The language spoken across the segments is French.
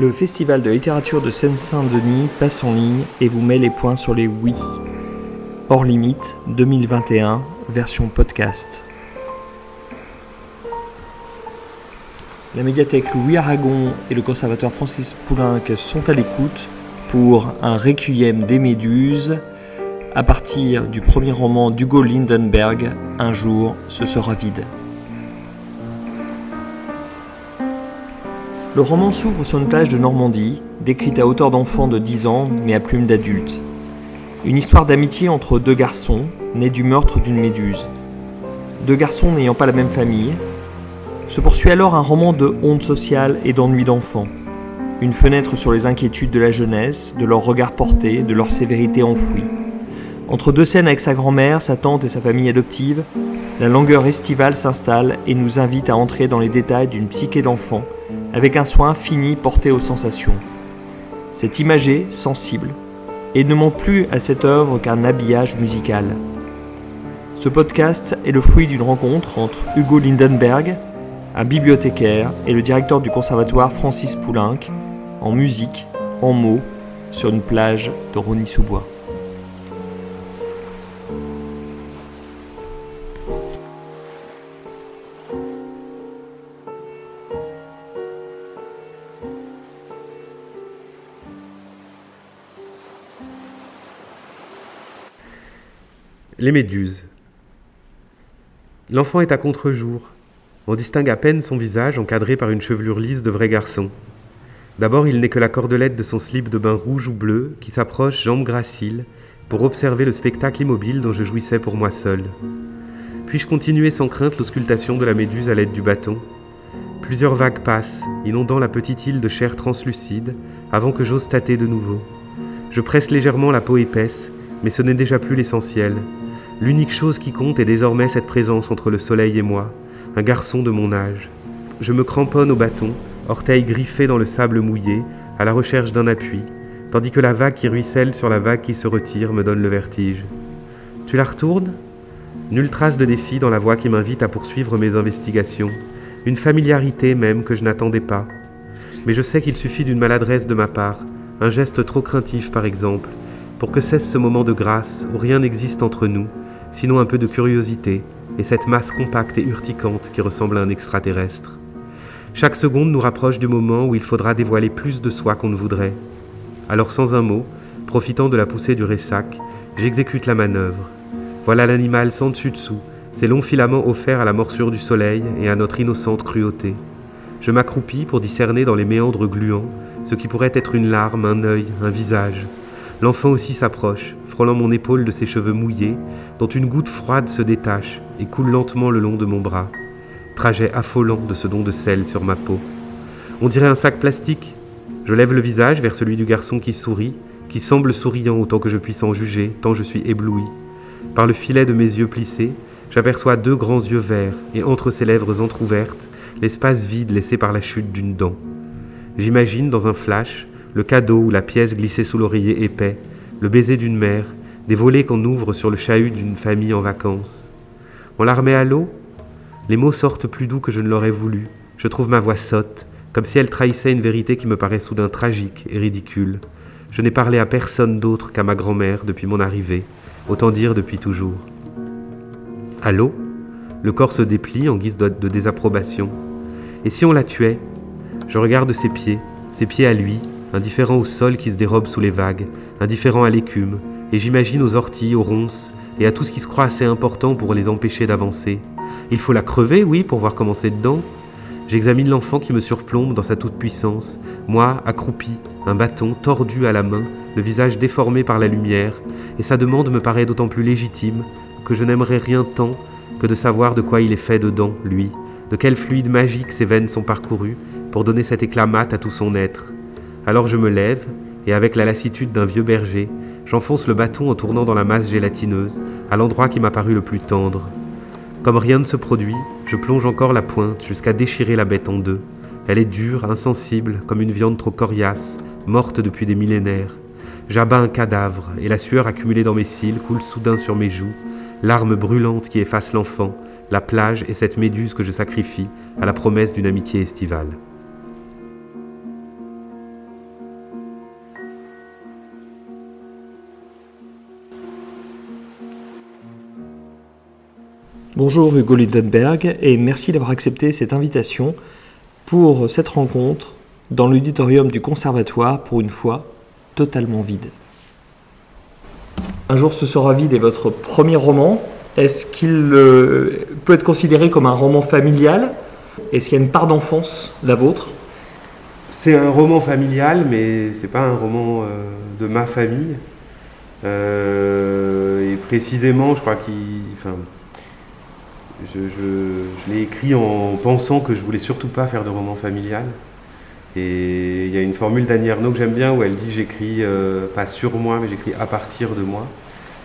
Le Festival de littérature de Seine-Saint-Denis passe en ligne et vous met les points sur les oui. Hors limite 2021, version podcast. La médiathèque Louis Aragon et le conservateur Francis Poulenc sont à l'écoute pour un requiem des Méduses à partir du premier roman d'Hugo Lindenberg, Un jour ce sera vide. Le roman s'ouvre sur une plage de Normandie, décrite à hauteur d'enfant de 10 ans, mais à plume d'adulte. Une histoire d'amitié entre deux garçons, nés du meurtre d'une méduse. Deux garçons n'ayant pas la même famille. Se poursuit alors un roman de honte sociale et d'ennui d'enfant. Une fenêtre sur les inquiétudes de la jeunesse, de leur regard porté, de leur sévérité enfouie. Entre deux scènes avec sa grand-mère, sa tante et sa famille adoptive, la longueur estivale s'installe et nous invite à entrer dans les détails d'une psyché d'enfant avec un soin fini porté aux sensations. C'est imagé, sensible, et ne ment plus à cette œuvre qu'un habillage musical. Ce podcast est le fruit d'une rencontre entre Hugo Lindenberg, un bibliothécaire, et le directeur du conservatoire Francis Poulenc, en musique, en mots, sur une plage de Rony-sous-Bois. Les méduses. L'enfant est à contre-jour. On distingue à peine son visage encadré par une chevelure lisse de vrai garçon. D'abord, il n'est que la cordelette de son slip de bain rouge ou bleu qui s'approche, jambes graciles, pour observer le spectacle immobile dont je jouissais pour moi seul. Puis-je continuer sans crainte l'auscultation de la méduse à l'aide du bâton? Plusieurs vagues passent, inondant la petite île de chair translucide, avant que j'ose tâter de nouveau. Je presse légèrement la peau épaisse, mais ce n'est déjà plus l'essentiel. L'unique chose qui compte est désormais cette présence entre le soleil et moi, un garçon de mon âge. Je me cramponne au bâton, orteils griffés dans le sable mouillé, à la recherche d'un appui, tandis que la vague qui ruisselle sur la vague qui se retire me donne le vertige. Tu la retournes? Nulle trace de défi dans la voix qui m'invite à poursuivre mes investigations, une familiarité même que je n'attendais pas. Mais je sais qu'il suffit d'une maladresse de ma part, un geste trop craintif par exemple, pour que cesse ce moment de grâce où rien n'existe entre nous, sinon un peu de curiosité et cette masse compacte et urticante qui ressemble à un extraterrestre. Chaque seconde nous rapproche du moment où il faudra dévoiler plus de soi qu'on ne voudrait. Alors sans un mot, profitant de la poussée du ressac, j'exécute la manœuvre. Voilà l'animal sans dessus-dessous, ses longs filaments offerts à la morsure du soleil et à notre innocente cruauté. Je m'accroupis pour discerner dans les méandres gluants ce qui pourrait être une larme, un œil, un visage. L'enfant aussi s'approche, frôlant mon épaule de ses cheveux mouillés, dont une goutte froide se détache et coule lentement le long de mon bras. Trajet affolant de ce don de sel sur ma peau. On dirait un sac plastique. Je lève le visage vers celui du garçon qui sourit, qui semble souriant autant que je puisse en juger, tant je suis ébloui. Par le filet de mes yeux plissés, j'aperçois deux grands yeux verts, et entre ses lèvres entr'ouvertes, l'espace vide laissé par la chute d'une dent. J'imagine, dans un flash, le cadeau ou la pièce glissée sous l'oreiller épais, le baiser d'une mère, des volets qu'on ouvre sur le chahut d'une famille en vacances. On la remet à l'eau Les mots sortent plus doux que je ne l'aurais voulu. Je trouve ma voix sotte, comme si elle trahissait une vérité qui me paraît soudain tragique et ridicule. Je n'ai parlé à personne d'autre qu'à ma grand-mère depuis mon arrivée, autant dire depuis toujours. À l'eau Le corps se déplie en guise de, de désapprobation. Et si on la tuait? Je regarde ses pieds, ses pieds à lui, indifférent au sol qui se dérobe sous les vagues, indifférent à l'écume, et j'imagine aux orties, aux ronces, et à tout ce qui se croit assez important pour les empêcher d'avancer. Il faut la crever, oui, pour voir comment c'est dedans. J'examine l'enfant qui me surplombe dans sa toute-puissance, moi accroupi, un bâton tordu à la main, le visage déformé par la lumière, et sa demande me paraît d'autant plus légitime que je n'aimerais rien tant que de savoir de quoi il est fait dedans, lui, de quel fluide magique ses veines sont parcourues pour donner cet éclat mat à tout son être. Alors je me lève, et avec la lassitude d'un vieux berger, j'enfonce le bâton en tournant dans la masse gélatineuse, à l'endroit qui m'a paru le plus tendre. Comme rien ne se produit, je plonge encore la pointe jusqu'à déchirer la bête en deux. Elle est dure, insensible, comme une viande trop coriace, morte depuis des millénaires. J'abats un cadavre, et la sueur accumulée dans mes cils coule soudain sur mes joues, larmes brûlantes qui effacent l'enfant, la plage et cette méduse que je sacrifie à la promesse d'une amitié estivale. Bonjour Hugo Lindenberg et merci d'avoir accepté cette invitation pour cette rencontre dans l'auditorium du conservatoire pour une fois totalement vide. Un jour ce sera vide est votre premier roman. Est-ce qu'il euh, peut être considéré comme un roman familial? Est-ce qu'il y a une part d'enfance, la vôtre? C'est un roman familial, mais c'est pas un roman euh, de ma famille. Euh, et précisément, je crois qu'il. Je, l'ai écrit en pensant que je voulais surtout pas faire de roman familial. Et il y a une formule d'Annie Arnaud que j'aime bien où elle dit j'écris euh, pas sur moi, mais j'écris à partir de moi.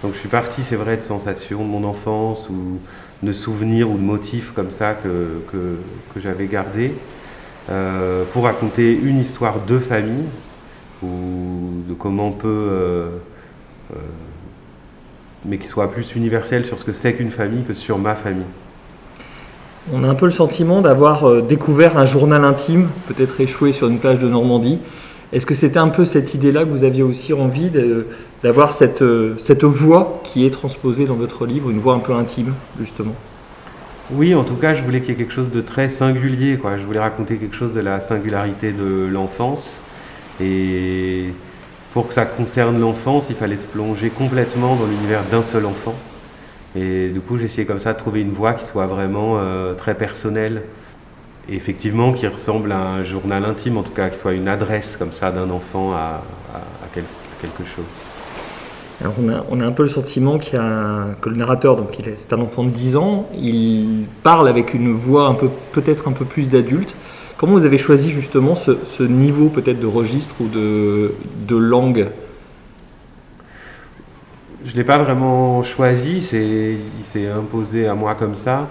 Donc je suis parti, c'est vrai, de sensations de mon enfance ou de souvenirs ou de motifs comme ça que, que, j'avais gardés euh, pour raconter une histoire de famille ou de comment on peut, euh, mais qui soit plus universel sur ce que c'est qu'une famille que sur ma famille. On a un peu le sentiment d'avoir euh, découvert un journal intime, peut-être échoué sur une plage de Normandie. Est-ce que c'était un peu cette idée-là que vous aviez aussi envie d'avoir cette, euh, cette voix qui est transposée dans votre livre, une voix un peu intime, justement? Oui, en tout cas, je voulais qu'il y ait quelque chose de très singulier. Je voulais raconter quelque chose de la singularité de l'enfance. Et pour que ça concerne l'enfance, il fallait se plonger complètement dans l'univers d'un seul enfant. Et du coup, j'ai essayé comme ça de trouver une voix qui soit vraiment euh, très personnelle. Et effectivement, qui ressemble à un journal intime, en tout cas, qui soit une adresse comme ça d'un enfant à, quelque chose. Alors on a, un peu le sentiment que le narrateur, donc c'est un enfant de 10 ans, il parle avec une voix un peu, peut-être un peu plus d'adulte. Comment vous avez choisi justement ce, niveau peut-être de registre ou de langue? Je ne l'ai pas vraiment choisi, il s'est imposé à moi comme ça.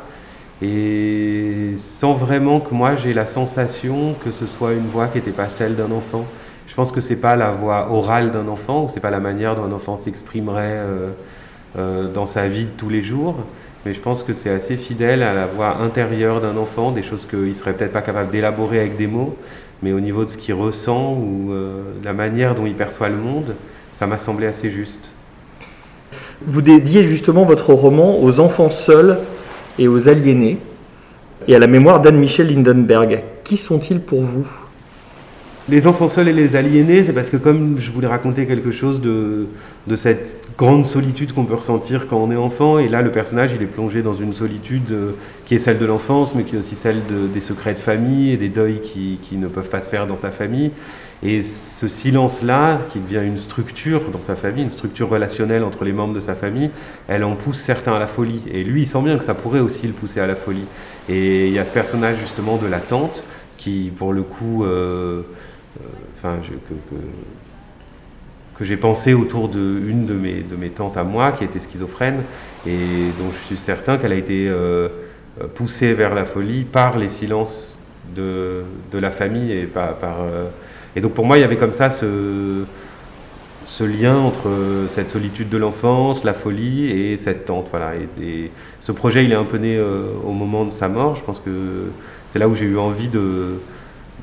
Et sans vraiment que moi j'ai la sensation que ce soit une voix qui n'était pas celle d'un enfant. Je pense que c'est pas la voix orale d'un enfant, ou c'est pas la manière dont un enfant s'exprimerait euh, euh, dans sa vie de tous les jours. Mais je pense que c'est assez fidèle à la voix intérieure d'un enfant, des choses qu'il serait peut-être pas capable d'élaborer avec des mots, mais au niveau de ce qu'il ressent ou euh, la manière dont il perçoit le monde, ça m'a semblé assez juste. Vous dédiez justement votre roman aux enfants seuls et aux aliénés, et à la mémoire d'Anne-Michel Lindenberg. Qui sont-ils pour vous? Les enfants seuls et les aliénés, c'est parce que comme je voulais raconter quelque chose de, cette grande solitude qu'on peut ressentir quand on est enfant, et là le personnage il est plongé dans une solitude euh, qui est celle de l'enfance, mais qui est aussi celle des secrets de famille et des deuils qui, qui ne peuvent pas se faire dans sa famille. Et ce silence-là, qui devient une structure dans sa famille, une structure relationnelle entre les membres de sa famille, elle en pousse certains à la folie. Et lui, il sent bien que ça pourrait aussi le pousser à la folie. Et il y a ce personnage justement de la tante, qui pour le coup, euh, euh, enfin, que, que, j'ai pensé autour d'une de, mes, de mes tantes à moi, qui était schizophrène, et dont je suis certain qu'elle a été euh, poussée vers la folie par les silences de, de la famille et par... par et donc pour moi, il y avait comme ça ce, ce lien entre cette solitude de l'enfance, la folie et cette tante. Voilà. Et, ce projet, il est un peu né euh, au moment de sa mort. Je pense que c'est là où j'ai eu envie de,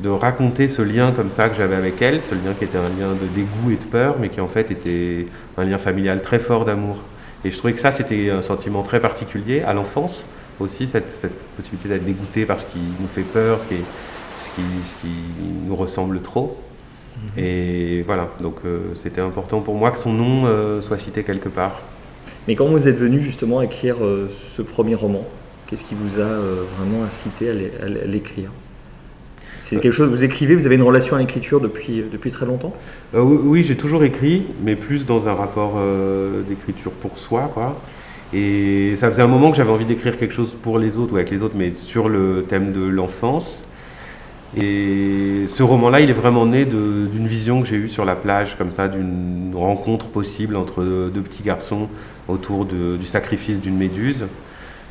de raconter ce lien comme ça que j'avais avec elle, ce lien qui était un lien de dégoût et de peur, mais qui en fait était un lien familial très fort d'amour. Et je trouvais que ça, c'était un sentiment très particulier à l'enfance aussi, cette, cette possibilité d'être dégoûté par ce qui nous fait peur, ce qui est qui, qui nous ressemble trop. Mhm. Et voilà, donc euh, c'était important pour moi que son nom euh, soit cité quelque part. Mais quand vous êtes venu justement à écrire euh, ce premier roman, qu'est-ce qui vous a vraiment incité à l'écrire? C'est quelque chose, vous écrivez, vous avez une relation à l'écriture depuis, depuis très longtemps? Oui, j'ai toujours écrit, mais plus dans un rapport d'écriture pour soi. Quoi. Et ça faisait un moment que j'avais envie d'écrire quelque chose pour les autres ou avec les autres, mais sur le thème de l'enfance. Et ce roman-là, il est vraiment né d'une vision que j'ai eue sur la plage, comme ça, d'une rencontre possible entre deux petits garçons autour du sacrifice d'une méduse.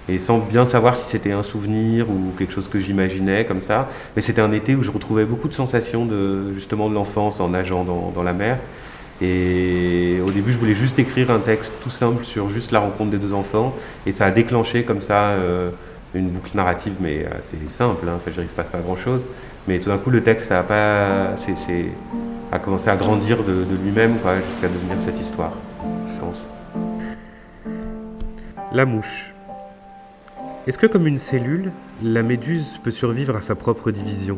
Et sans bien savoir si c'était un souvenir ou quelque chose que j'imaginais comme ça. Mais c'était un été où je retrouvais beaucoup de sensations de, justement de l'enfance en nageant dans, la mer. Et au début, je voulais juste écrire un texte tout simple sur juste la rencontre des deux enfants. Et ça a déclenché comme ça euh, une boucle narrative, mais assez simple. Hein. Enfin, je ne se passe pas grand-chose. Mais tout d'un coup, le texte a, pas, a commencé à grandir de, lui-même jusqu'à devenir cette histoire, je pense. La mouche. Est-ce que comme une cellule, la méduse peut survivre à sa propre division?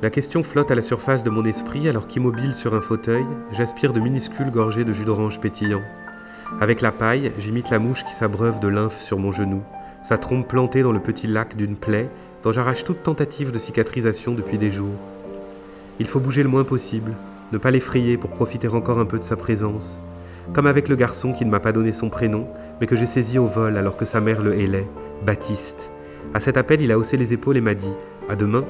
La question flotte à la surface de mon esprit alors qu'immobile sur un fauteuil, j'aspire de minuscules gorgées de jus d'orange pétillant. Avec la paille, j'imite la mouche qui s'abreuve de lymphe sur mon genou, sa trompe plantée dans le petit lac d'une plaie dont j'arrache toute tentative de cicatrisation depuis des jours. Il faut bouger le moins possible, ne pas l'effrayer pour profiter encore un peu de sa présence. Comme avec le garçon qui ne m'a pas donné son prénom, mais que j'ai saisi au vol alors que sa mère le hélait, Baptiste. À cet appel, il a haussé les épaules et m'a dit À demain,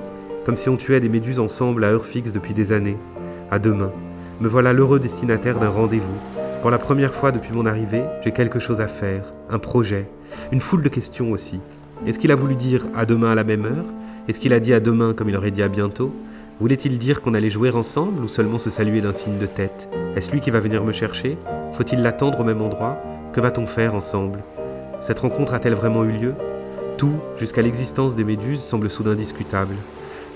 comme si on tuait des méduses ensemble à heure fixe depuis des années. À demain. Me voilà l'heureux destinataire d'un rendez-vous. Pour la première fois depuis mon arrivée, j'ai quelque chose à faire, un projet, une foule de questions aussi. Est-ce qu'il a voulu dire à demain à la même heure? Est-ce qu'il a dit à demain comme il aurait dit à bientôt? Voulait-il dire qu'on allait jouer ensemble ou seulement se saluer d'un signe de tête? Est-ce lui qui va venir me chercher? Faut-il l'attendre au même endroit? Que va-t-on faire ensemble? Cette rencontre a-t-elle vraiment eu lieu? Tout, jusqu'à l'existence des méduses, semble soudain discutable.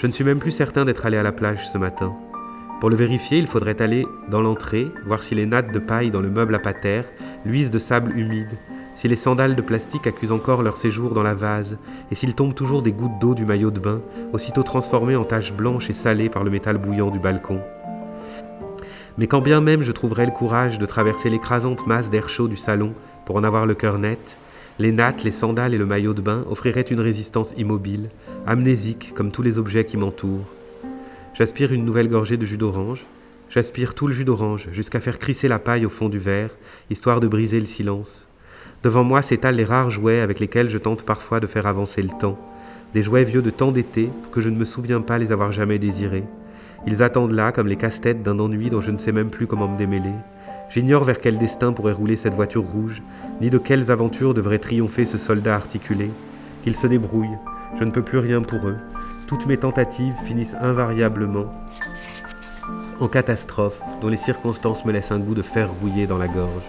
Je ne suis même plus certain d'être allé à la plage ce matin. Pour le vérifier, il faudrait aller dans l'entrée, voir si les nattes de paille dans le meuble à patère luisent de sable humide, si les sandales de plastique accusent encore leur séjour dans la vase, et s'il tombe toujours des gouttes d'eau du maillot de bain, aussitôt transformées en taches blanches et salées par le métal bouillant du balcon. Mais quand bien même je trouverais le courage de traverser l'écrasante masse d'air chaud du salon pour en avoir le cœur net, les nattes, les sandales et le maillot de bain offriraient une résistance immobile, amnésique comme tous les objets qui m'entourent. J'aspire une nouvelle gorgée de jus d'orange, j'aspire tout le jus d'orange jusqu'à faire crisser la paille au fond du verre, histoire de briser le silence. Devant moi s'étalent les rares jouets avec lesquels je tente parfois de faire avancer le temps, des jouets vieux de tant d'été que je ne me souviens pas les avoir jamais désirés. Ils attendent là comme les casse-têtes d'un ennui dont je ne sais même plus comment me démêler. J'ignore vers quel destin pourrait rouler cette voiture rouge, ni de quelles aventures devrait triompher ce soldat articulé. Qu'ils se débrouillent, je ne peux plus rien pour eux. Toutes mes tentatives finissent invariablement en catastrophe dont les circonstances me laissent un goût de fer rouillé dans la gorge.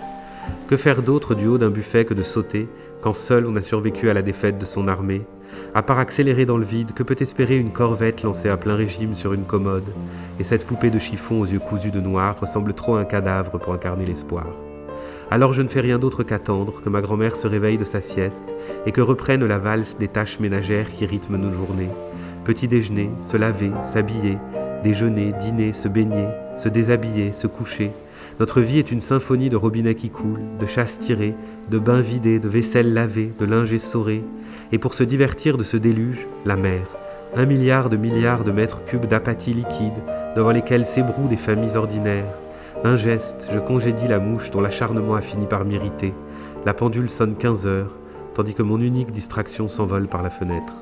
Que faire d'autre du haut d'un buffet que de sauter, quand seul on a survécu à la défaite de son armée? À part accélérer dans le vide, que peut espérer une corvette lancée à plein régime sur une commode? Et cette poupée de chiffon aux yeux cousus de noir ressemble trop à un cadavre pour incarner l'espoir. Alors je ne fais rien d'autre qu'attendre que ma grand-mère se réveille de sa sieste et que reprenne la valse des tâches ménagères qui rythment nos journées. Petit déjeuner, se laver, s'habiller, déjeuner, dîner, se baigner, se déshabiller, se coucher, notre vie est une symphonie de robinets qui coulent, de chasses tirées, de bains vidés, de vaisselle lavée, de linge essoré. Et pour se divertir de ce déluge, la mer. Un milliard de milliards de mètres cubes d'apathie liquide, devant lesquels s'ébrouent des familles ordinaires. Un geste, je congédie la mouche dont l'acharnement a fini par m'irriter. La pendule sonne 15 heures, tandis que mon unique distraction s'envole par la fenêtre.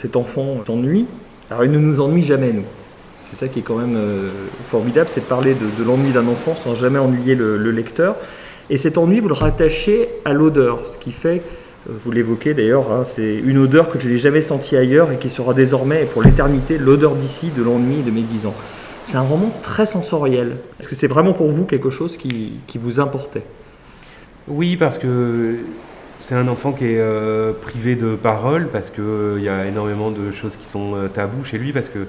Cet enfant s'ennuie. Alors il ne nous ennuie jamais, nous. C'est ça qui est quand même euh, formidable, c'est de parler de, l'ennui d'un enfant sans jamais ennuyer le, lecteur. Et cet ennui, vous le rattachez à l'odeur, ce qui fait, euh, vous l'évoquez d'ailleurs, hein, c'est une odeur que je n'ai jamais sentie ailleurs et qui sera désormais pour l'éternité l'odeur d'ici, de l'ennui de mes dix ans. C'est un roman très sensoriel. Est-ce que c'est vraiment pour vous quelque chose qui, qui vous importait? Oui, parce que c'est un enfant qui est euh, privé de parole parce qu'il euh, y a énormément de choses qui sont euh, tabous chez lui parce que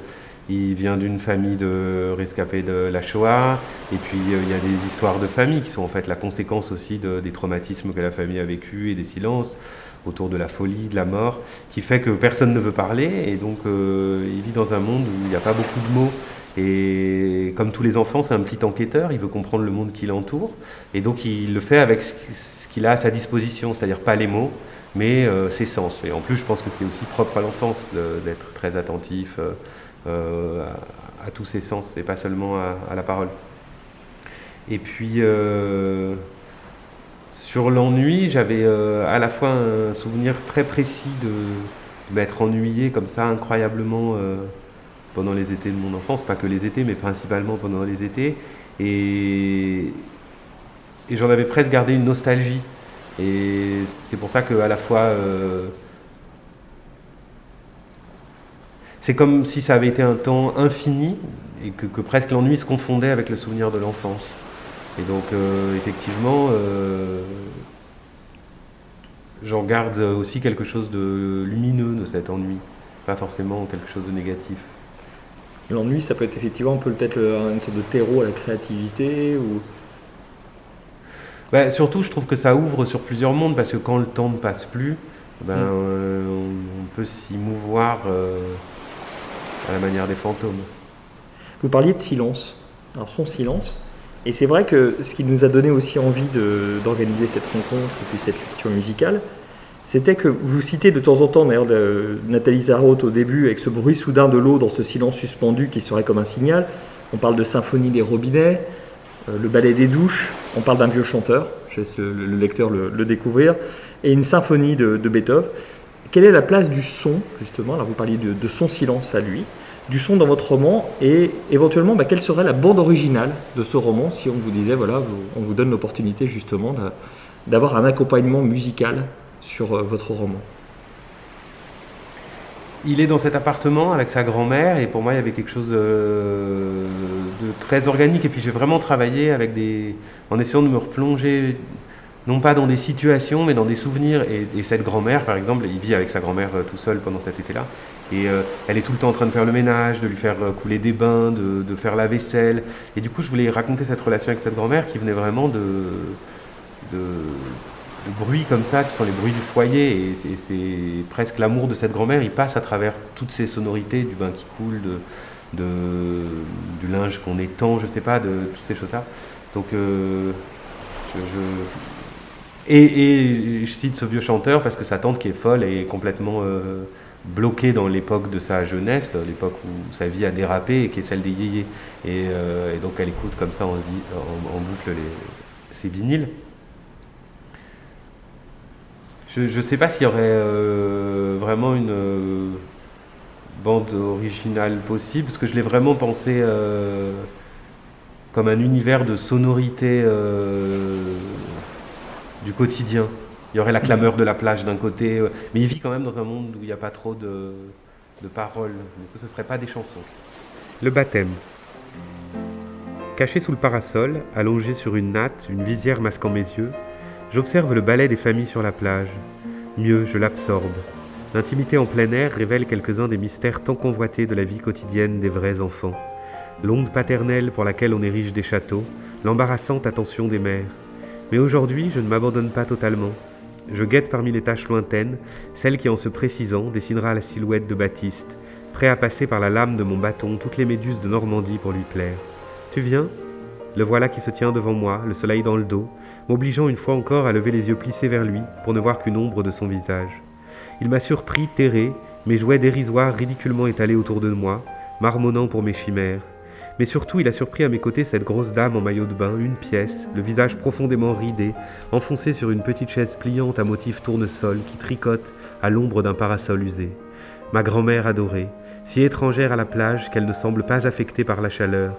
il vient d'une famille de rescapés de la Shoah. Et puis il y a des histoires de famille qui sont en fait la conséquence aussi des traumatismes que la famille a vécu et des silences autour de la folie, de la mort, qui fait que personne ne veut parler. Et donc il vit dans un monde où il n'y a pas beaucoup de mots. Et comme tous les enfants, c'est un petit enquêteur, il veut comprendre le monde qui l'entoure. Et donc il le fait avec a à sa disposition, c'est-à-dire pas les mots, mais euh, ses sens. Et en plus, je pense que c'est aussi propre à l'enfance d'être très attentif euh, euh, à, tous ses sens, et pas seulement à, la parole. Et puis, sur l'ennui, j'avais à la fois un souvenir très précis de m'être ennuyé comme ça incroyablement pendant les étés de mon enfance, pas que les étés, mais principalement pendant les étés. Et j'en avais presque gardé une nostalgie. Et c'est pour ça que à la fois euh, c'est comme si ça avait été un temps infini et que, presque l'ennui se confondait avec le souvenir de l'enfance. Et donc euh, effectivement, euh, j'en garde aussi quelque chose de lumineux de cet ennui, pas forcément quelque chose de négatif. L'ennui, ça peut être effectivement peut-être une sorte de terreau à la créativité ou... Bah, surtout, je trouve que ça ouvre sur plusieurs mondes parce que quand le temps ne passe plus, ben, mm. euh, on, peut s'y mouvoir euh, à la manière des fantômes. Vous parliez de silence. Alors, son silence, et c'est vrai que ce qui nous a donné aussi envie d'organiser cette rencontre et puis cette lecture musicale, c'était que vous citez de temps en temps, d'ailleurs, Nathalie Tarot au début, avec ce bruit soudain de l'eau dans ce silence suspendu qui serait comme un signal. On parle de symphonie des robinets, le ballet des douches, on parle d'un vieux chanteur, je laisse le, lecteur le, découvrir, et une symphonie de, Beethoven. Quelle est la place du son, justement Là, vous parliez de son silence à lui du son dans votre roman et éventuellement bah, quelle serait la bande originale de ce roman si on vous disait voilà on vous donne l'opportunité justement d'avoir un accompagnement musical sur euh, votre roman? Il est dans cet appartement avec sa grand-mère et pour moi il y avait quelque chose euh, de très organique et puis j'ai vraiment travaillé avec des en essayant de me replonger non pas dans des situations, mais dans des souvenirs. Et, cette grand-mère, par exemple, il vit avec sa grand-mère euh, tout seul pendant cet été-là. Et euh, elle est tout le temps en train de faire le ménage, de lui faire couler des bains, de, faire la vaisselle. Et du coup, je voulais raconter cette relation avec cette grand-mère qui venait vraiment de, bruits comme ça, qui sont les bruits du foyer. Et c'est presque l'amour de cette grand-mère. Il passe à travers toutes ces sonorités, du bain qui coule, de, du linge qu'on étend, je sais pas, de toutes ces choses-là. Donc, je, et, je cite ce vieux chanteur parce que sa tante qui est folle est complètement euh, bloquée dans l'époque de sa jeunesse, l'époque où sa vie a dérapé et qui est celle des yéyés. Et, euh, donc elle écoute comme ça en, en, boucle les, ses vinyles. Je ne sais pas s'il y aurait euh, vraiment une bande originale possible, parce que je l'ai vraiment pensé comme un univers de sonorité du quotidien. Il y aurait la clameur de la plage d'un côté, euh, mais il vit quand même dans un monde où il n'y a pas trop de, paroles. Du ce ne serait pas des chansons. Le baptême. Caché sous le parasol, allongé sur une natte, une visière masquant mes yeux, j'observe le ballet des familles sur la plage. Mieux, je l'absorbe. L'intimité en plein air révèle quelques-uns des mystères tant convoités de la vie quotidienne des vrais enfants. L'onde paternelle pour laquelle on érige des châteaux, l'embarrassante attention des mères. Mais aujourd'hui, je ne m'abandonne pas totalement. Je guette parmi les taches lointaines celle qui, en se précisant, dessinera la silhouette de Baptiste, prêt à passer par la lame de mon bâton toutes les méduses de Normandie pour lui plaire. Tu viens? Le voilà qui se tient devant moi, le soleil dans le dos, m'obligeant une fois encore à lever les yeux plissés vers lui pour ne voir qu'une ombre de son visage. Il m'a surpris, terré, mes jouets dérisoires ridiculement étalés autour de moi, marmonnant pour mes chimères. Mais surtout, il a surpris à mes côtés cette grosse dame en maillot de bain, une pièce, le visage profondément ridé, enfoncé sur une petite chaise pliante à motif tournesol qui tricote à l'ombre d'un parasol usé. Ma grand-mère adorée, si étrangère à la plage qu'elle ne semble pas affectée par la chaleur.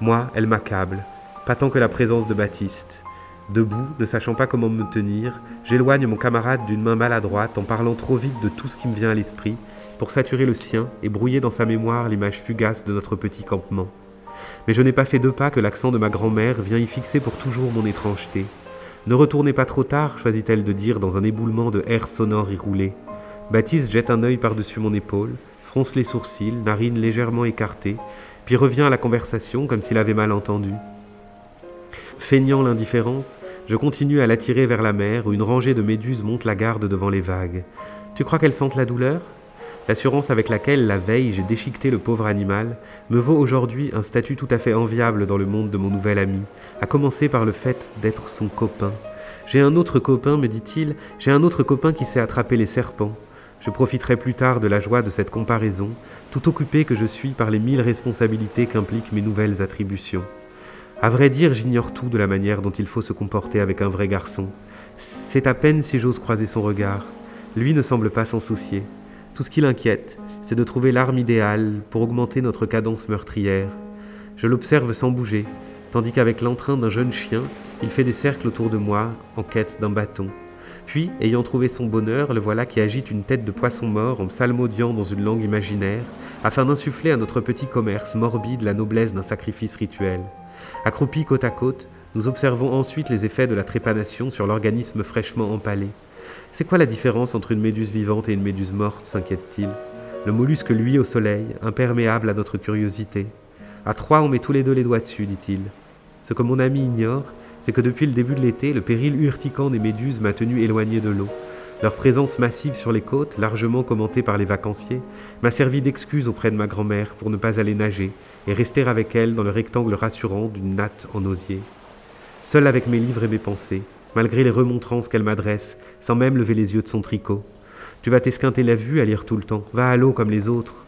Moi, elle m'accable, pas tant que la présence de Baptiste. Debout, ne sachant pas comment me tenir, j'éloigne mon camarade d'une main maladroite en parlant trop vite de tout ce qui me vient à l'esprit pour saturer le sien et brouiller dans sa mémoire l'image fugace de notre petit campement mais je n'ai pas fait deux pas que l'accent de ma grand-mère vient y fixer pour toujours mon étrangeté. Ne retournez pas trop tard, choisit-elle de dire dans un éboulement de airs sonores et roulés. Baptiste jette un œil par-dessus mon épaule, fronce les sourcils, narine légèrement écartée, puis revient à la conversation comme s'il avait mal entendu. Feignant l'indifférence, je continue à l'attirer vers la mer où une rangée de méduses monte la garde devant les vagues. Tu crois qu'elles sentent la douleur? L'assurance avec laquelle, la veille, j'ai déchiqueté le pauvre animal me vaut aujourd'hui un statut tout à fait enviable dans le monde de mon nouvel ami, à commencer par le fait d'être son copain. J'ai un autre copain, me dit-il, j'ai un autre copain qui sait attraper les serpents. Je profiterai plus tard de la joie de cette comparaison, tout occupé que je suis par les mille responsabilités qu'impliquent mes nouvelles attributions. À vrai dire, j'ignore tout de la manière dont il faut se comporter avec un vrai garçon. C'est à peine si j'ose croiser son regard. Lui ne semble pas s'en soucier. Tout ce qui l'inquiète, c'est de trouver l'arme idéale pour augmenter notre cadence meurtrière. Je l'observe sans bouger, tandis qu'avec l'entrain d'un jeune chien, il fait des cercles autour de moi en quête d'un bâton. Puis, ayant trouvé son bonheur, le voilà qui agite une tête de poisson mort en psalmodiant dans une langue imaginaire, afin d'insuffler à notre petit commerce morbide la noblesse d'un sacrifice rituel. Accroupis côte à côte, nous observons ensuite les effets de la trépanation sur l'organisme fraîchement empalé. C'est quoi la différence entre une méduse vivante et une méduse morte s'inquiète-t-il. Le mollusque lui au soleil, imperméable à notre curiosité. À trois, on met tous les deux les doigts dessus, dit-il. Ce que mon ami ignore, c'est que depuis le début de l'été, le péril urticant des méduses m'a tenu éloigné de l'eau. Leur présence massive sur les côtes, largement commentée par les vacanciers, m'a servi d'excuse auprès de ma grand-mère pour ne pas aller nager et rester avec elle dans le rectangle rassurant d'une natte en osier. Seul avec mes livres et mes pensées, malgré les remontrances qu'elle m'adresse, sans même lever les yeux de son tricot. Tu vas t'esquinter la vue à lire tout le temps, va à l'eau comme les autres.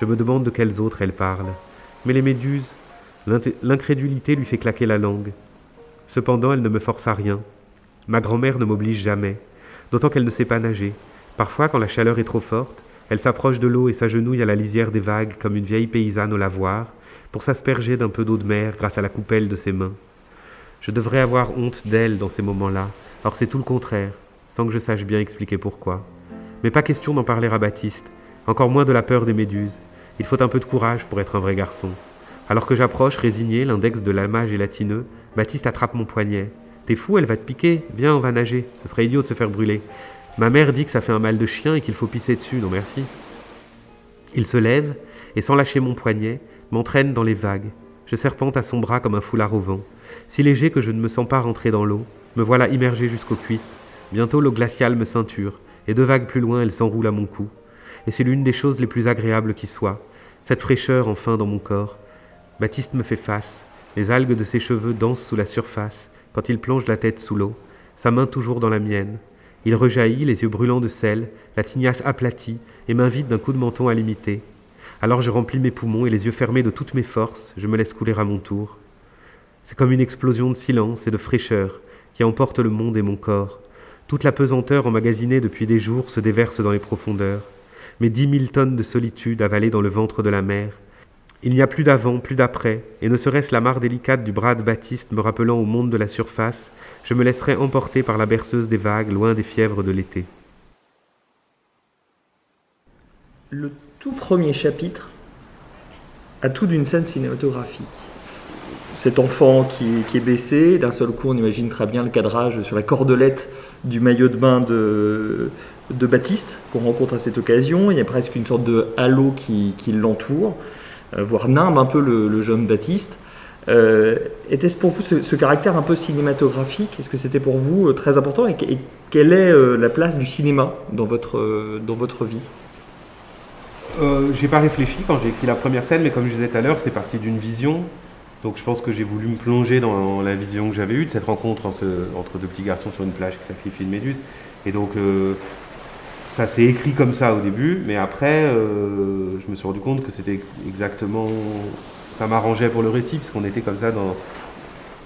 Je me demande de quelles autres elle parle. Mais les méduses, l'incrédulité lui fait claquer la langue. Cependant, elle ne me force à rien. Ma grand-mère ne m'oblige jamais d'autant qu'elle ne sait pas nager. Parfois, quand la chaleur est trop forte, elle s'approche de l'eau et s'agenouille à la lisière des vagues comme une vieille paysanne au lavoir, pour s'asperger d'un peu d'eau de mer grâce à la coupelle de ses mains. Je devrais avoir honte d'elle dans ces moments-là, or c'est tout le contraire, sans que je sache bien expliquer pourquoi. Mais pas question d'en parler à Baptiste, encore moins de la peur des méduses. Il faut un peu de courage pour être un vrai garçon. Alors que j'approche, résigné, l'index de l'âmage gélatineux, Baptiste attrape mon poignet. T'es fou, elle va te piquer. Viens, on va nager. Ce serait idiot de se faire brûler. Ma mère dit que ça fait un mal de chien et qu'il faut pisser dessus. Non merci. Il se lève et, sans lâcher mon poignet, m'entraîne dans les vagues. Je serpente à son bras comme un foulard au vent. Si léger que je ne me sens pas rentrer dans l'eau, me voilà immergé jusqu'aux cuisses. Bientôt l'eau glaciale me ceinture, et deux vagues plus loin, elle s'enroule à mon cou. Et c'est l'une des choses les plus agréables qui soit, cette fraîcheur enfin dans mon corps. Baptiste me fait face, les algues de ses cheveux dansent sous la surface, quand il plonge la tête sous l'eau, sa main toujours dans la mienne. Il rejaillit, les yeux brûlants de sel, la tignasse aplatie, et m'invite d'un coup de menton à l'imiter. Alors je remplis mes poumons et les yeux fermés de toutes mes forces, je me laisse couler à mon tour. C'est comme une explosion de silence et de fraîcheur qui emporte le monde et mon corps. Toute la pesanteur emmagasinée depuis des jours se déverse dans les profondeurs. Mes dix mille tonnes de solitude avalées dans le ventre de la mer, il n'y a plus d'avant, plus d'après, et ne serait-ce la mare délicate du bras de Baptiste me rappelant au monde de la surface, je me laisserais emporter par la berceuse des vagues, loin des fièvres de l'été. Le tout premier chapitre a tout d'une scène cinématographique. Cet enfant qui, est baissé, d'un seul coup on imagine très bien le cadrage sur la cordelette du maillot de bain de, Baptiste qu'on rencontre à cette occasion. Il y a presque une sorte de halo qui l'entoure. Euh, voire nimbe un peu le, jeune Baptiste. Euh, était-ce pour vous ce, caractère un peu cinématographique? Est-ce que c'était pour vous euh, très important? Et, quelle est la place du cinéma dans votre, dans votre vie? Euh, J'ai pas réfléchi quand j'ai écrit la première scène, mais comme je disais tout à l'heure, c'est parti d'une vision. Donc je pense que j'ai voulu me plonger dans la vision que j'avais eue de cette rencontre entre deux petits garçons sur une plage qui sacrifient une méduse. Et donc ça s'est écrit comme ça au début, mais après, euh, je me suis rendu compte que c'était exactement. Ça m'arrangeait pour le récit, parce qu'on était comme ça, dans,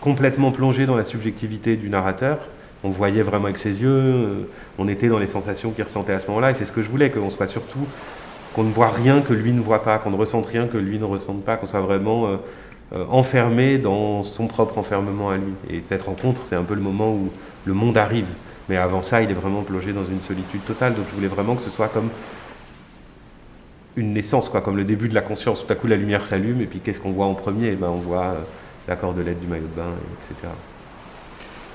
complètement plongé dans la subjectivité du narrateur. On voyait vraiment avec ses yeux, euh, on était dans les sensations qu'il ressentait à ce moment-là, et c'est ce que je voulais, qu'on soit surtout. qu'on ne voit rien que lui ne voit pas, qu'on ne ressente rien que lui ne ressente pas, qu'on soit vraiment euh, enfermé dans son propre enfermement à lui. Et cette rencontre, c'est un peu le moment où le monde arrive. Mais avant ça, il est vraiment plongé dans une solitude totale. Donc je voulais vraiment que ce soit comme une naissance, quoi, comme le début de la conscience. Tout à coup, la lumière s'allume, et puis qu'est-ce qu'on voit en premier? Eh ben, On voit euh, la cordelette du maillot de bain, etc.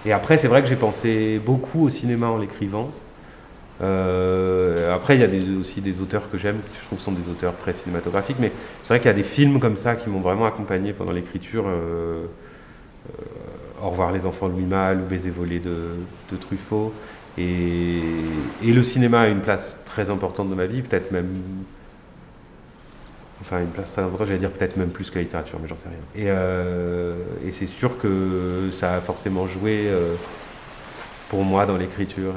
Et après, c'est vrai que j'ai pensé beaucoup au cinéma en l'écrivant. Euh, après, il y a aussi des auteurs que j'aime, qui je trouve sont des auteurs très cinématographiques, mais c'est vrai qu'il y a des films comme ça qui m'ont vraiment accompagné pendant l'écriture. Euh, au revoir les enfants de Louis Malle ou Baiser volé de, Truffaut. Et, le cinéma a une place très importante dans ma vie, peut-être même. Enfin, une place très importante, j'allais dire peut-être même plus que la littérature, mais j'en sais rien. Et, euh, c'est sûr que ça a forcément joué euh, pour moi dans l'écriture.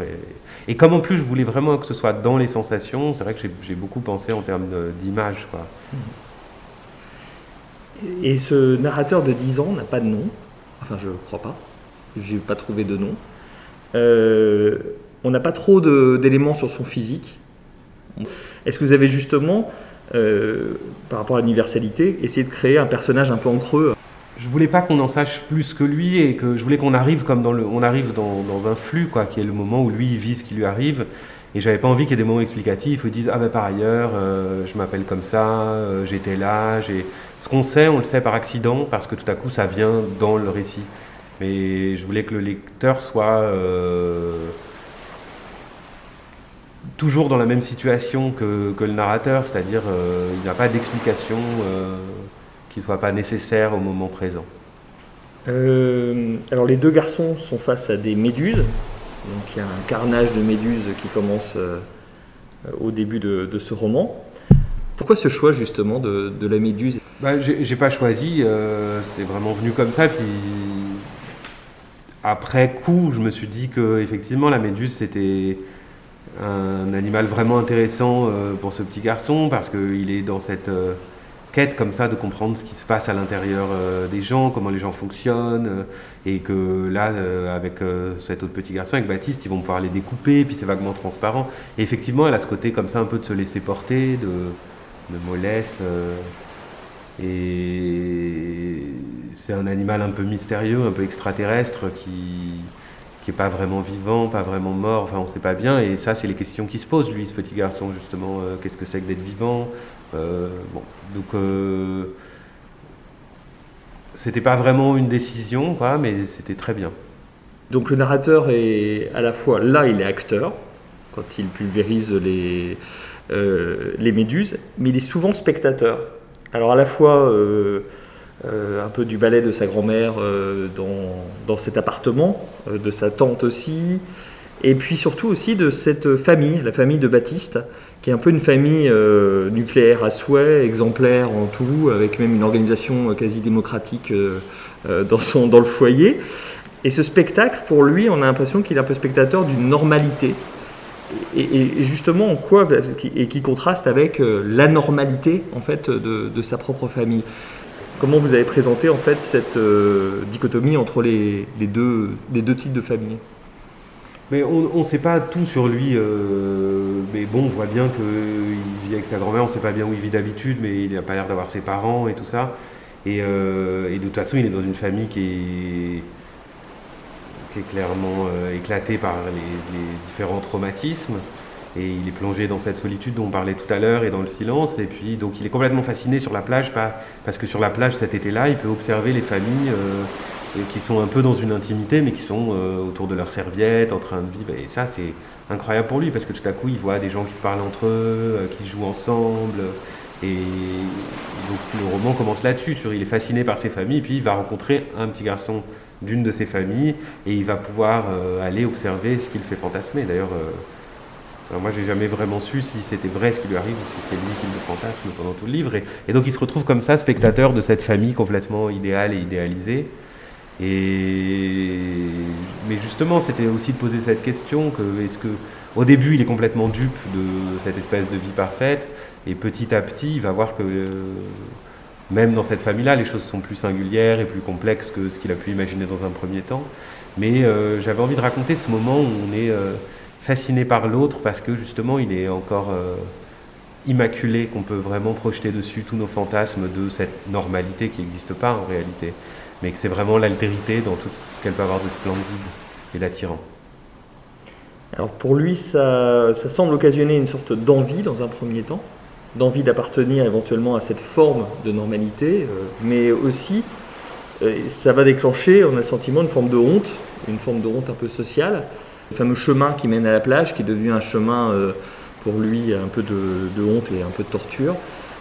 Et, comme en plus je voulais vraiment que ce soit dans les sensations, c'est vrai que j'ai beaucoup pensé en termes d'image. Et ce narrateur de 10 ans n'a pas de nom? Enfin, je crois pas. Je n'ai pas trouvé de nom. Euh, on n'a pas trop d'éléments sur son physique. Est-ce que vous avez justement, euh, par rapport à l'universalité, essayé de créer un personnage un peu en creux? Je voulais pas qu'on en sache plus que lui et que je voulais qu'on arrive comme dans on arrive dans, un flux qui est le moment où lui il vit ce qui lui arrive. Et j'avais pas envie qu'il y ait des moments explicatifs où ils disent ah ben par ailleurs euh, je m'appelle comme ça, j'étais là, j'ai ce qu'on sait, on le sait par accident, parce que tout à coup, ça vient dans le récit. Mais je voulais que le lecteur soit, euh, toujours dans la même situation que, le narrateur, c'est-à-dire il n'y a pas d'explication qui ne soit pas nécessaire au moment présent. alors les deux garçons sont face à des méduses, donc il y a un carnage de méduses qui commence au début de, ce roman. Pourquoi ce choix justement de, la méduse? Bah, J'ai pas choisi, c'est vraiment venu comme ça. Puis après coup, je me suis dit que effectivement la méduse c'était un animal vraiment intéressant euh, pour ce petit garçon parce qu'il est dans cette euh, comme ça de comprendre ce qui se passe à l'intérieur euh, des gens, comment les gens fonctionnent, et que là, avec cet autre petit garçon, avec Baptiste, ils vont pouvoir les découper, puis c'est vaguement transparent. Et effectivement, elle a ce côté comme ça un peu de se laisser porter, de, mollesse. et c'est un animal un peu mystérieux, un peu extraterrestre qui qui pas vraiment vivant, pas vraiment mort, enfin on sait pas bien. Et ça, c'est les questions qui se posent, lui, ce petit garçon, justement. Euh, qu'est-ce que c'est que d'être vivant euh, bon, Donc, euh, c'était pas vraiment une décision, quoi, mais c'était très bien. Donc le narrateur est à la fois là, il est acteur, quand il pulvérise les, les méduses, mais il est souvent spectateur. Alors à la fois euh, un peu du ballet de sa grand-mère euh, dans, cet appartement, euh, de sa tante aussi, et puis surtout aussi de cette famille, la famille de Baptiste, qui est un peu une famille nucléaire à souhait, exemplaire en tout, avec même une organisation quasi démocratique dans, son, dans le foyer. Et ce spectacle, pour lui, on a l'impression qu'il est un peu spectateur d'une normalité. Et, justement, en quoi, et qui contraste avec l'anormalité en fait de, de, sa propre famille. Comment vous avez présenté en fait cette euh, dichotomie entre les, deux, les deux types de famille mais on ne sait pas tout sur lui, euh, mais bon, on voit bien qu'il vit avec sa grand-mère, on ne sait pas bien où il vit d'habitude, mais il n'a pas l'air d'avoir ses parents et tout ça. Et, euh, de toute façon, il est dans une famille qui est, qui est clairement éclatée par les, différents traumatismes et il est plongé dans cette solitude dont on parlait tout à l'heure et dans le silence. Et puis, donc, il est complètement fasciné sur la plage, parce que sur la plage cet été-là, il peut observer les familles euh, qui sont un peu dans une intimité, mais qui sont euh, autour de leur serviette, en train de vivre. Et ça, c'est incroyable pour lui, parce que tout à coup, il voit des gens qui se parlent entre eux, euh, qui jouent ensemble. Et donc, le roman commence là-dessus. Il est fasciné par ces familles, puis il va rencontrer un petit garçon d'une de ces familles, et il va pouvoir aller observer ce qu'il fait fantasmer. D'ailleurs, alors moi, j'ai jamais vraiment su si c'était vrai ce qui lui arrive ou si c'est lui qui le fantasme pendant tout le livre. Et, donc, il se retrouve comme ça, spectateur de cette famille complètement idéale et idéalisée. Et mais justement, c'était aussi de poser cette question que est-ce que au début, il est complètement dupe de cette espèce de vie parfaite, et petit à petit, il va voir que euh, même dans cette famille-là, les choses sont plus singulières et plus complexes que ce qu'il a pu imaginer dans un premier temps. Mais euh, j'avais envie de raconter ce moment où on est euh, fasciné par l'autre parce que justement il est encore immaculé, qu'on peut vraiment projeter dessus tous nos fantasmes de cette normalité qui n'existe pas en réalité, mais que c'est vraiment l'altérité dans tout ce qu'elle peut avoir de splendide et d'attirant. Alors pour lui, ça, semble occasionner une sorte d'envie dans un premier temps, d'envie d'appartenir éventuellement à cette forme de normalité, euh, mais aussi euh, ça va déclencher, on a le sentiment, une forme de honte, une forme de honte un peu sociale, le fameux chemin qui mène à la plage, qui est devenu un chemin euh, pour lui un peu de, honte et un peu de torture.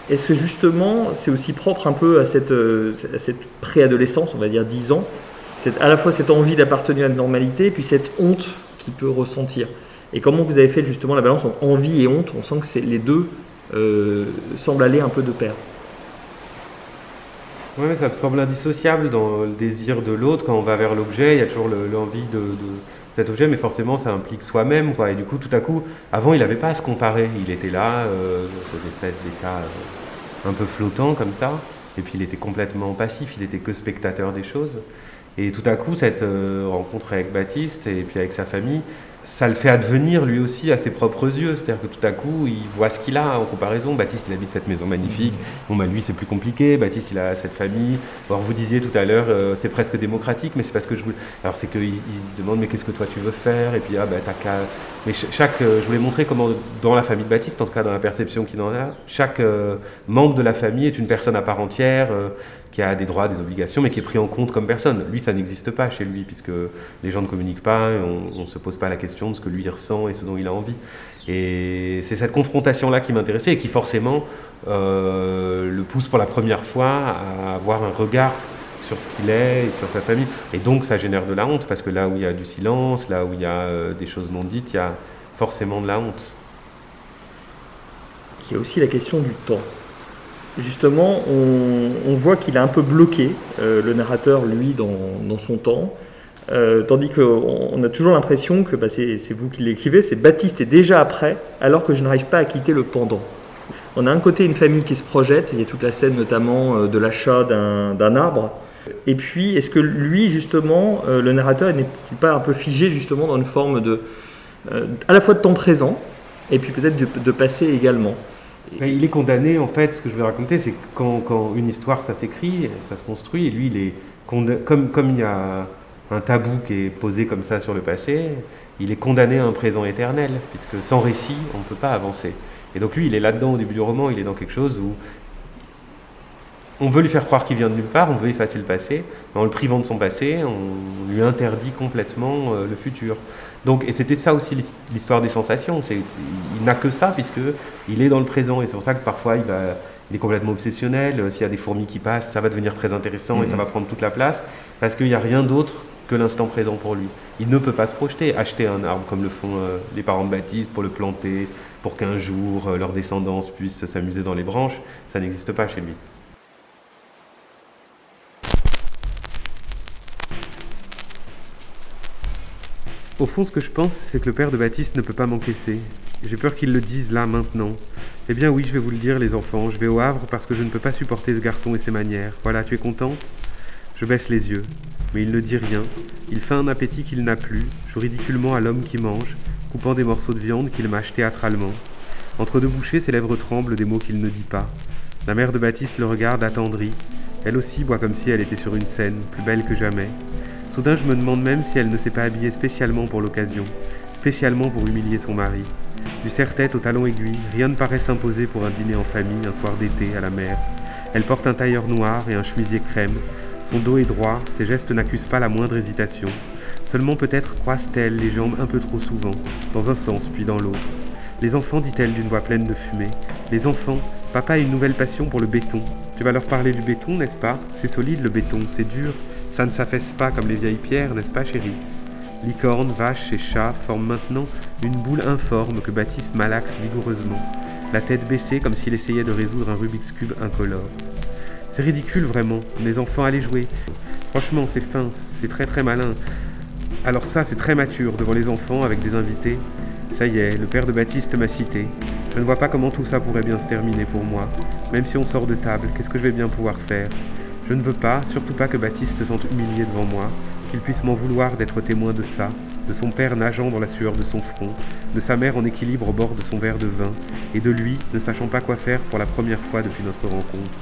Est-ce que justement c'est aussi propre un peu à cette, euh, préadolescence, on va dire 10 ans, à la fois cette envie d'appartenir à la normalité, puis cette honte qu'il peut ressentir? Et comment vous avez fait justement la balance entre envie et honte? On sent que les deux euh, semblent aller un peu de pair. Oui, ça me semble indissociable dans le désir de l'autre. Quand on va vers l'objet, il y a toujours l'envie de cet objet, mais forcément ça implique soi-même. Quoi. Et du coup, tout à coup, avant il n'avait pas à se comparer. Il était là, euh, cette espèce d'état euh, un peu flottant comme ça. Et puis il était complètement passif, il était que spectateur des choses. Et tout à coup, cette euh, rencontre avec Baptiste et puis avec sa famille, ça le fait advenir lui aussi à ses propres yeux. C'est-à-dire que tout à coup, il voit ce qu'il a en comparaison. Baptiste, il habite cette maison magnifique. Bon, bah, lui, c'est plus compliqué. Baptiste, il a cette famille. Alors, vous disiez tout à l'heure, euh, c'est presque démocratique, mais c'est parce que je voulais. Alors, c'est qu'il se demande, mais qu'est-ce que toi tu veux faire? Et puis, ah, bah, t'as qu'à. Mais chaque. Euh, je voulais montrer comment, dans la famille de Baptiste, en tout cas dans la perception qu'il en a, chaque euh, membre de la famille est une personne à part entière qui a des droits, des obligations, mais qui est pris en compte comme personne. Lui, ça n'existe pas chez lui, puisque les gens ne communiquent pas, on ne se pose pas la question de ce que lui ressent et ce dont il a envie. Et c'est cette confrontation-là qui m'intéressait et qui forcément euh, le pousse pour la première fois à avoir un regard sur ce qu'il est et sur sa famille. Et donc ça génère de la honte, parce que là où il y a du silence, là où il y a euh, des choses non dites, il y a forcément de la honte. Il y a aussi la question du temps. Justement, on, voit qu'il est un peu bloqué, euh, le narrateur, lui, dans, son temps. Euh, tandis qu'on a toujours l'impression que bah, c'est vous qui l'écrivez, c'est Baptiste est déjà après, alors que je n'arrive pas à quitter le pendant. On a un côté une famille qui se projette, il y a toute la scène notamment de l'achat d'un arbre, et puis, est-ce que lui, justement, euh, le narrateur, n'est-il pas un peu figé justement dans une forme de, euh, à la fois de temps présent, et puis peut-être de, passé également? Il est condamné, en fait, ce que je vais raconter, c'est quand, une histoire, ça s'écrit, ça se construit, et lui, il est comme, comme il y a un tabou qui est posé comme ça sur le passé, il est condamné à un présent éternel, puisque sans récit, on ne peut pas avancer. Et donc lui, il est là-dedans au début du roman, il est dans quelque chose où on veut lui faire croire qu'il vient de nulle part, on veut effacer le passé, mais en le privant de son passé, on lui interdit complètement euh, le futur. Donc, et c'était ça aussi l'histoire des sensations. il n'a que ça puisque il est dans le présent et c'est pour ça que parfois il, est complètement obsessionnel. Euh, s'il y a des fourmis qui passent, ça va devenir très intéressant et ça mhm. va prendre toute la place parce qu'il n'y a rien d'autre que l'instant présent pour lui. Il ne peut pas se projeter, acheter un arbre comme le font euh, les parents de Baptiste pour le planter, pour qu'un jour leur descendance puisse s'amuser dans les branches, ça n'existe pas chez lui. Au fond, ce que je pense, c'est que le père de Baptiste ne peut pas m'encaisser. J'ai peur qu'il le dise là, maintenant. Eh bien oui, je vais vous le dire, les enfants, je vais au Havre parce que je ne peux pas supporter ce garçon et ses manières. Voilà, tu es contente? Je baisse les yeux. Mais il ne dit rien. Il fait un appétit qu'il n'a plus, joue ridiculement à l'homme qui mange, coupant des morceaux de viande qu'il mâche théâtralement. Entre deux bouchées, ses lèvres tremblent des mots qu'il ne dit pas. La mère de Baptiste le regarde attendrie. Elle aussi boit comme si elle était sur une scène, plus belle que jamais. Soudain, je me demande même si elle ne s'est pas habillée spécialement pour l'occasion, spécialement pour humilier son mari. Du serre-tête au talon aiguille, rien ne paraît s'imposer pour un dîner en famille un soir d'été à la mer. Elle porte un tailleur noir et un chemisier crème. Son dos est droit, ses gestes n'accusent pas la moindre hésitation. Seulement peut-être croise-t-elle les jambes un peu trop souvent, dans un sens puis dans l'autre. Les enfants, dit-elle d'une voix pleine de fumée. Les enfants, papa a une nouvelle passion pour le béton. Tu vas leur parler du béton, n'est-ce pas? C'est solide le béton, c'est dur, ça ne s'affaisse pas comme les vieilles pierres, n'est-ce pas, chérie? Licorne, vaches et chats forment maintenant une boule informe que Baptiste malaxe vigoureusement, la tête baissée comme s'il essayait de résoudre un Rubik's Cube incolore. C'est ridicule vraiment, les enfants allaient jouer. Franchement, c'est fin, c'est très très malin. Alors ça, c'est très mature devant les enfants avec des invités. Ça y est, le père de Baptiste m'a cité. Je ne vois pas comment tout ça pourrait bien se terminer pour moi. Même si on sort de table, qu'est-ce que je vais bien pouvoir faire? Je ne veux pas, surtout pas que Baptiste se sente humilié devant moi, qu'il puisse m'en vouloir d'être témoin de ça, de son père nageant dans la sueur de son front, de sa mère en équilibre au bord de son verre de vin, et de lui ne sachant pas quoi faire pour la première fois depuis notre rencontre.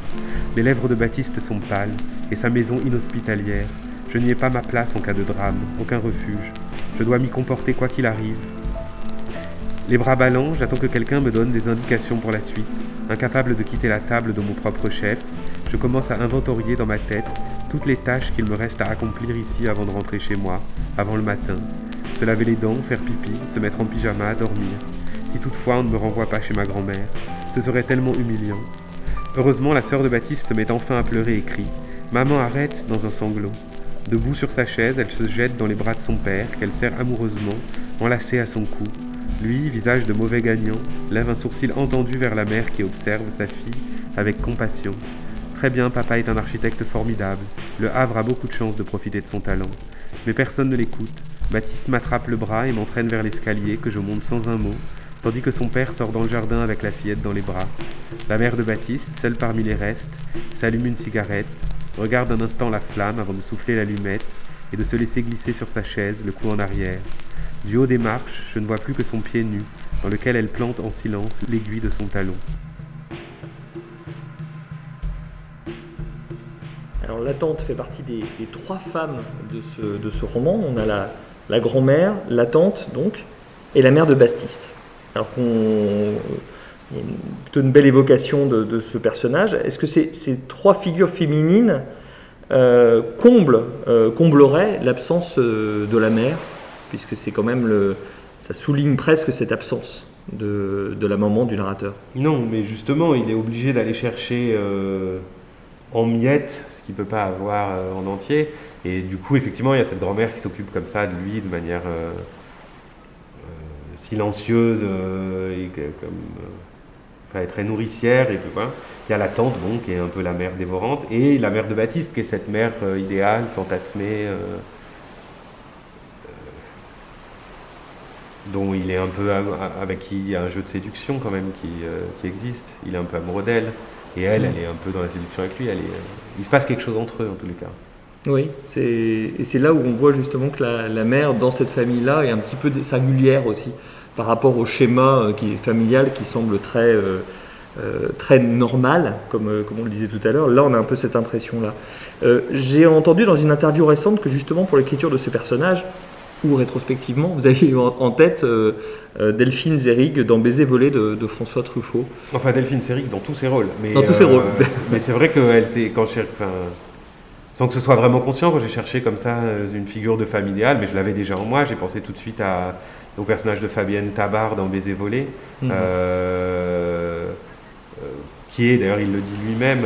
Les lèvres de Baptiste sont pâles, et sa maison inhospitalière. Je n'y ai pas ma place en cas de drame, aucun refuge. Je dois m'y comporter quoi qu'il arrive. Les bras ballants, j'attends que quelqu'un me donne des indications pour la suite, incapable de quitter la table de mon propre chef, je commence à inventorier dans ma tête toutes les tâches qu'il me reste à accomplir ici avant de rentrer chez moi, avant le matin. Se laver les dents, faire pipi, se mettre en pyjama, dormir. Si toutefois on ne me renvoie pas chez ma grand-mère, ce serait tellement humiliant. Heureusement, la sœur de Baptiste se met enfin à pleurer et crie. Maman arrête dans un sanglot. Debout sur sa chaise, elle se jette dans les bras de son père, qu'elle serre amoureusement, enlacé à son cou. Lui, visage de mauvais gagnant, lève un sourcil entendu vers la mère qui observe sa fille avec compassion. Très bien, papa est un architecte formidable. Le Havre a beaucoup de chance de profiter de son talent. Mais personne ne l'écoute. Baptiste m'attrape le bras et m'entraîne vers l'escalier que je monte sans un mot, tandis que son père sort dans le jardin avec la fillette dans les bras. La mère de Baptiste, seule parmi les restes, s'allume une cigarette, regarde un instant la flamme avant de souffler l'allumette et de se laisser glisser sur sa chaise, le cou en arrière. Du haut des marches, je ne vois plus que son pied nu, dans lequel elle plante en silence l'aiguille de son talon. Alors la tante fait partie des, trois femmes de ce, roman. On a la, grand-mère, la tante donc, et la mère de Baptiste. Alors qu'on plutôt une belle évocation de, ce personnage. Est-ce que ces, trois figures féminines euh, euh, comblerait l'absence euh, de la mère, puisque c'est quand même ça souligne presque cette absence de, de la maman du narrateur. Non, mais justement, il est obligé d'aller chercher en miettes ce qu'il ne peut pas avoir euh, en entier. Et du coup, effectivement, il y a cette grand-mère qui s'occupe comme ça de lui de manière euh, silencieuse et comme, très nourricière. Et voilà. Il y a la tante, bon, qui est un peu la mère dévorante, et la mère de Baptiste, qui est cette mère idéale, fantasmée. dont il est un peu avec qui il y a un jeu de séduction quand même qui, euh, qui existe. Il est un peu amoureux d'elle et elle, elle est un peu dans la séduction avec lui. Elle euh, il se passe quelque chose entre eux en tous les cas. Oui, et c'est là où on voit justement que la, mère dans cette famille-là est un petit peu singulière aussi par rapport au schéma euh, familial qui semble très, très normal, comme, comme on le disait tout à l'heure. Là, on a un peu cette impression-là. J'ai entendu dans une interview récente que justement pour l'écriture de ce personnage, ou rétrospectivement, vous avez eu en, tête euh, euh, Delphine Zerig dans Baiser volé de, François Truffaut Enfin, Delphine Zerig dans tous ses rôles. Mais, dans tous ses rôles. Euh, mais c'est vrai que elle, quand je, sans que ce soit vraiment conscient, quand j'ai cherché comme ça une figure de familiale, mais je l'avais déjà en moi, j'ai pensé tout de suite à, au personnage de Fabienne Tabar dans Baiser volé, mhm. qui est, d'ailleurs, il le dit lui-même,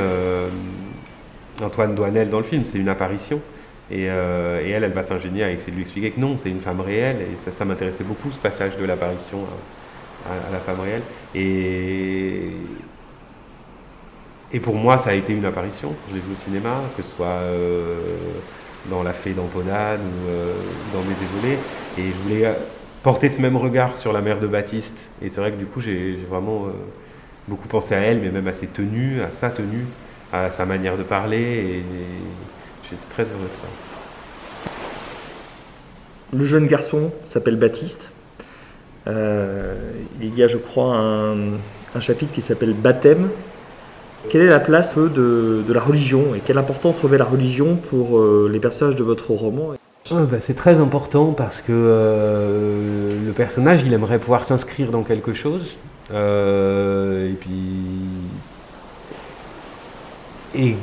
Antoine Douanel dans le film, c'est une apparition. Euh, et, elle, elle va s'ingénier à essayer de lui expliquer que non, c'est une femme réelle. Et ça, m'intéressait beaucoup, ce passage de l'apparition à, la femme réelle. Et, et pour moi, ça a été une apparition. Je l'ai vu au cinéma, que ce soit euh, dans La Fée d'Amponade ou euh, dans Mes évolés. Et je voulais porter ce même regard sur la mère de Baptiste. Et c'est vrai que du coup, j'ai vraiment beaucoup pensé à elle, mais même à ses tenues, à sa tenue, à sa manière de parler. J'étais très heureux de ça. Le jeune garçon s'appelle Baptiste. Euh, il y a, je crois, un, chapitre qui s'appelle Baptême. Quelle est la place de, la religion et quelle importance revêt la religion pour euh, les personnages de votre roman? Ah, bah, C'est très important parce que euh, le personnage, il aimerait pouvoir s'inscrire dans quelque chose. et puis et,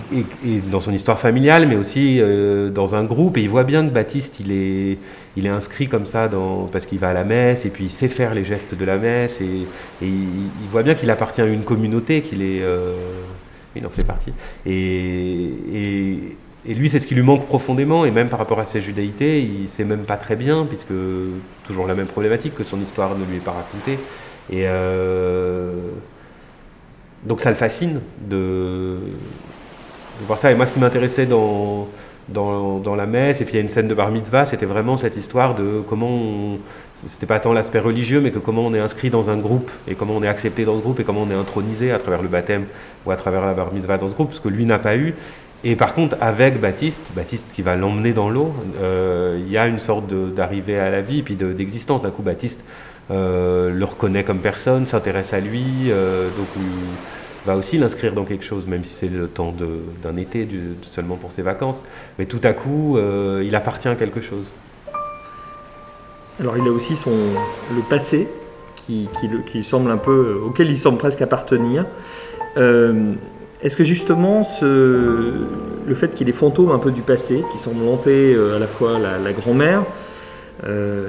dans son histoire familiale, mais aussi euh, dans un groupe. Et il voit bien que Baptiste, il est, il est inscrit comme ça parce qu'il va à la messe et puis il sait faire les gestes de la messe. Et, il, voit bien qu'il appartient à une communauté, qu'il est, euh, il en fait partie. Et, lui, c'est ce qui lui manque profondément. Et même par rapport à sa judaïté, il sait même pas très bien, puisque toujours la même problématique que son histoire ne lui est pas racontée. Et euh, donc ça le fascine de voir ça. Et moi, ce qui m'intéressait dans, dans, la messe, et puis il y a une scène de bar mitzvah, c'était vraiment cette histoire de comment c'était pas tant l'aspect religieux, mais que comment on est inscrit dans un groupe, et comment on est accepté dans ce groupe, et comment on est intronisé à travers le baptême ou à travers la bar mitzvah dans ce groupe, ce que lui n'a pas eu. Et par contre, avec Baptiste, Baptiste qui va l'emmener dans l'eau, euh, il y a une sorte d'arrivée à la vie, puis d'existence. D'un coup, Baptiste euh, le reconnaît comme personne, s'intéresse à lui, euh, donc va aussi l'inscrire dans quelque chose, même si c'est le temps d'un été, seulement pour ses vacances. Mais tout à coup, euh, il appartient à quelque chose. Alors il a aussi son, le passé qui, qui, semble un peu, auquel il semble presque appartenir. Euh, est-ce que justement ce, le fait qu'il ait fantôme un peu du passé, qui semble hanter euh, à la fois la, grand-mère,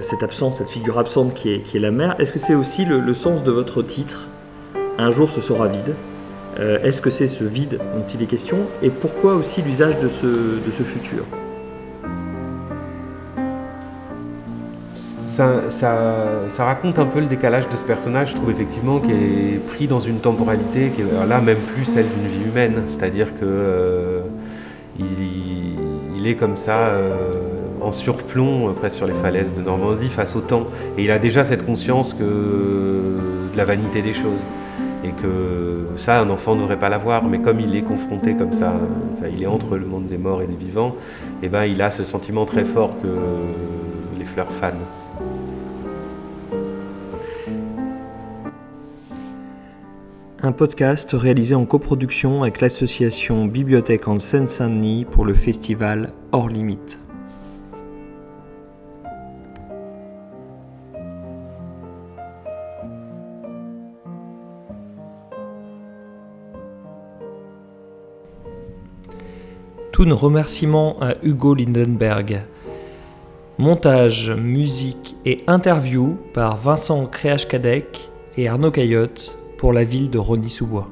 cette absence, cette figure absente qui est, qui est la mère, est-ce que c'est aussi le, sens de votre titre Un jour ce sera vide? Euh, est-ce que c'est ce vide dont il est question Et pourquoi aussi l'usage de ce, futur? Ça, raconte un peu le décalage de ce personnage, je trouve effectivement, qui est pris dans une temporalité qui est là même plus celle d'une vie humaine. C'est-à-dire que euh, est comme ça euh, en surplomb presque sur les falaises de Normandie face au temps. Et il a déjà cette conscience que, de la vanité des choses et que ça, un enfant ne devrait pas l'avoir, mais comme il est confronté comme ça, il est entre le monde des morts et des vivants, et eh ben, il a ce sentiment très fort que les fleurs fanent. Un podcast réalisé en coproduction avec l'association Bibliothèque en Seine-Saint-Denis pour le festival Hors Limite. Tous nos remerciements à Hugo Lindenberg. Montage, musique et interview par Vincent Créage-Cadec et Arnaud Caillotte pour la ville de Rony-sous-Bois.